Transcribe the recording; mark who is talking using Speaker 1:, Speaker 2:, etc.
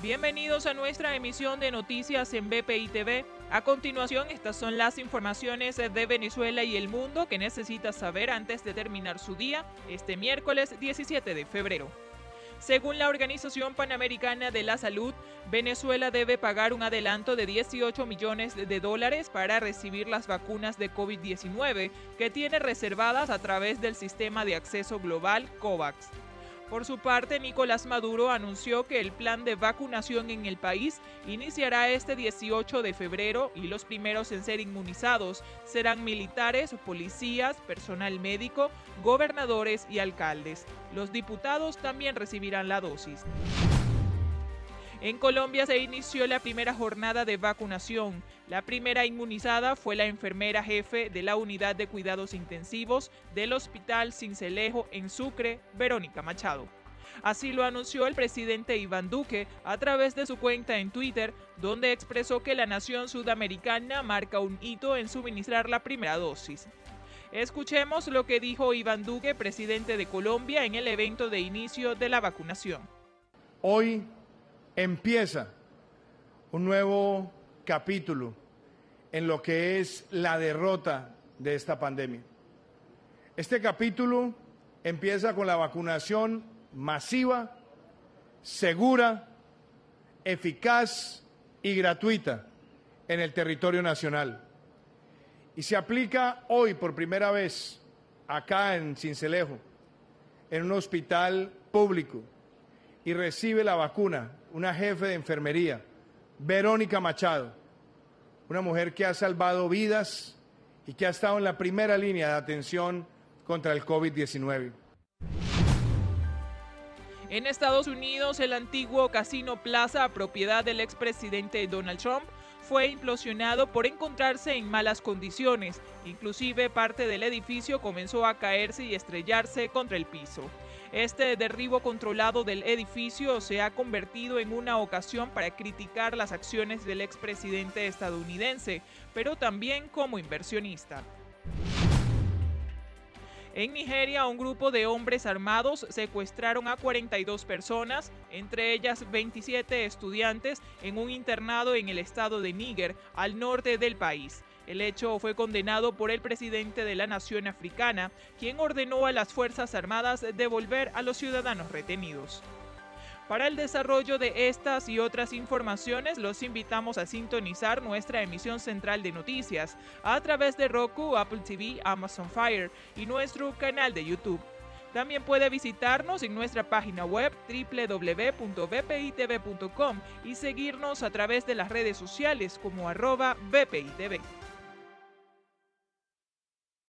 Speaker 1: Bienvenidos a nuestra emisión de noticias en BPI TV. A continuación, estas son las informaciones de Venezuela y el mundo que necesitas saber antes de terminar su día, este miércoles 17 de febrero. Según la Organización Panamericana de la Salud, Venezuela debe pagar un adelanto de 18 millones de dólares para recibir las vacunas de COVID-19 que tiene reservadas a través del sistema de acceso global COVAX. Por su parte, Nicolás Maduro anunció que el plan de vacunación en el país iniciará este 18 de febrero y los primeros en ser inmunizados serán militares, policías, personal médico, gobernadores y alcaldes. Los diputados también recibirán la dosis. En Colombia se inició la primera jornada de vacunación. La primera inmunizada fue la enfermera jefe de la unidad de cuidados intensivos del Hospital Cincelejo en Sucre, Verónica Machado. Así lo anunció el presidente Iván Duque a través de su cuenta en Twitter, donde expresó que la nación sudamericana marca un hito en suministrar la primera dosis. Escuchemos lo que dijo Iván Duque, presidente de Colombia, en el evento de inicio de la vacunación.
Speaker 2: Hoy empieza un nuevo capítulo en lo que es la derrota de esta pandemia. Este capítulo empieza con la vacunación masiva, segura, eficaz y gratuita en el territorio nacional. Y se aplica hoy por primera vez acá en Cincelejo, en un hospital público, y recibe la vacuna una jefe de enfermería, Verónica Machado, una mujer que ha salvado vidas y que ha estado en la primera línea de atención contra el COVID-19.
Speaker 1: En Estados Unidos, el antiguo Casino Plaza, propiedad del expresidente Donald Trump, fue implosionado por encontrarse en malas condiciones. Inclusive parte del edificio comenzó a caerse y estrellarse contra el piso. Este derribo controlado del edificio se ha convertido en una ocasión para criticar las acciones del expresidente estadounidense, pero también como inversionista. En Nigeria, un grupo de hombres armados secuestraron a 42 personas, entre ellas 27 estudiantes, en un internado en el estado de Níger, al norte del país. El hecho fue condenado por el presidente de la nación africana, quien ordenó a las Fuerzas Armadas devolver a los ciudadanos retenidos. Para el desarrollo de estas y otras informaciones, los invitamos a sintonizar nuestra emisión central de noticias a través de Roku, Apple TV, Amazon Fire y nuestro canal de YouTube. También puede visitarnos en nuestra página web www.bpitv.com y seguirnos a través de las redes sociales como arroba bpitv.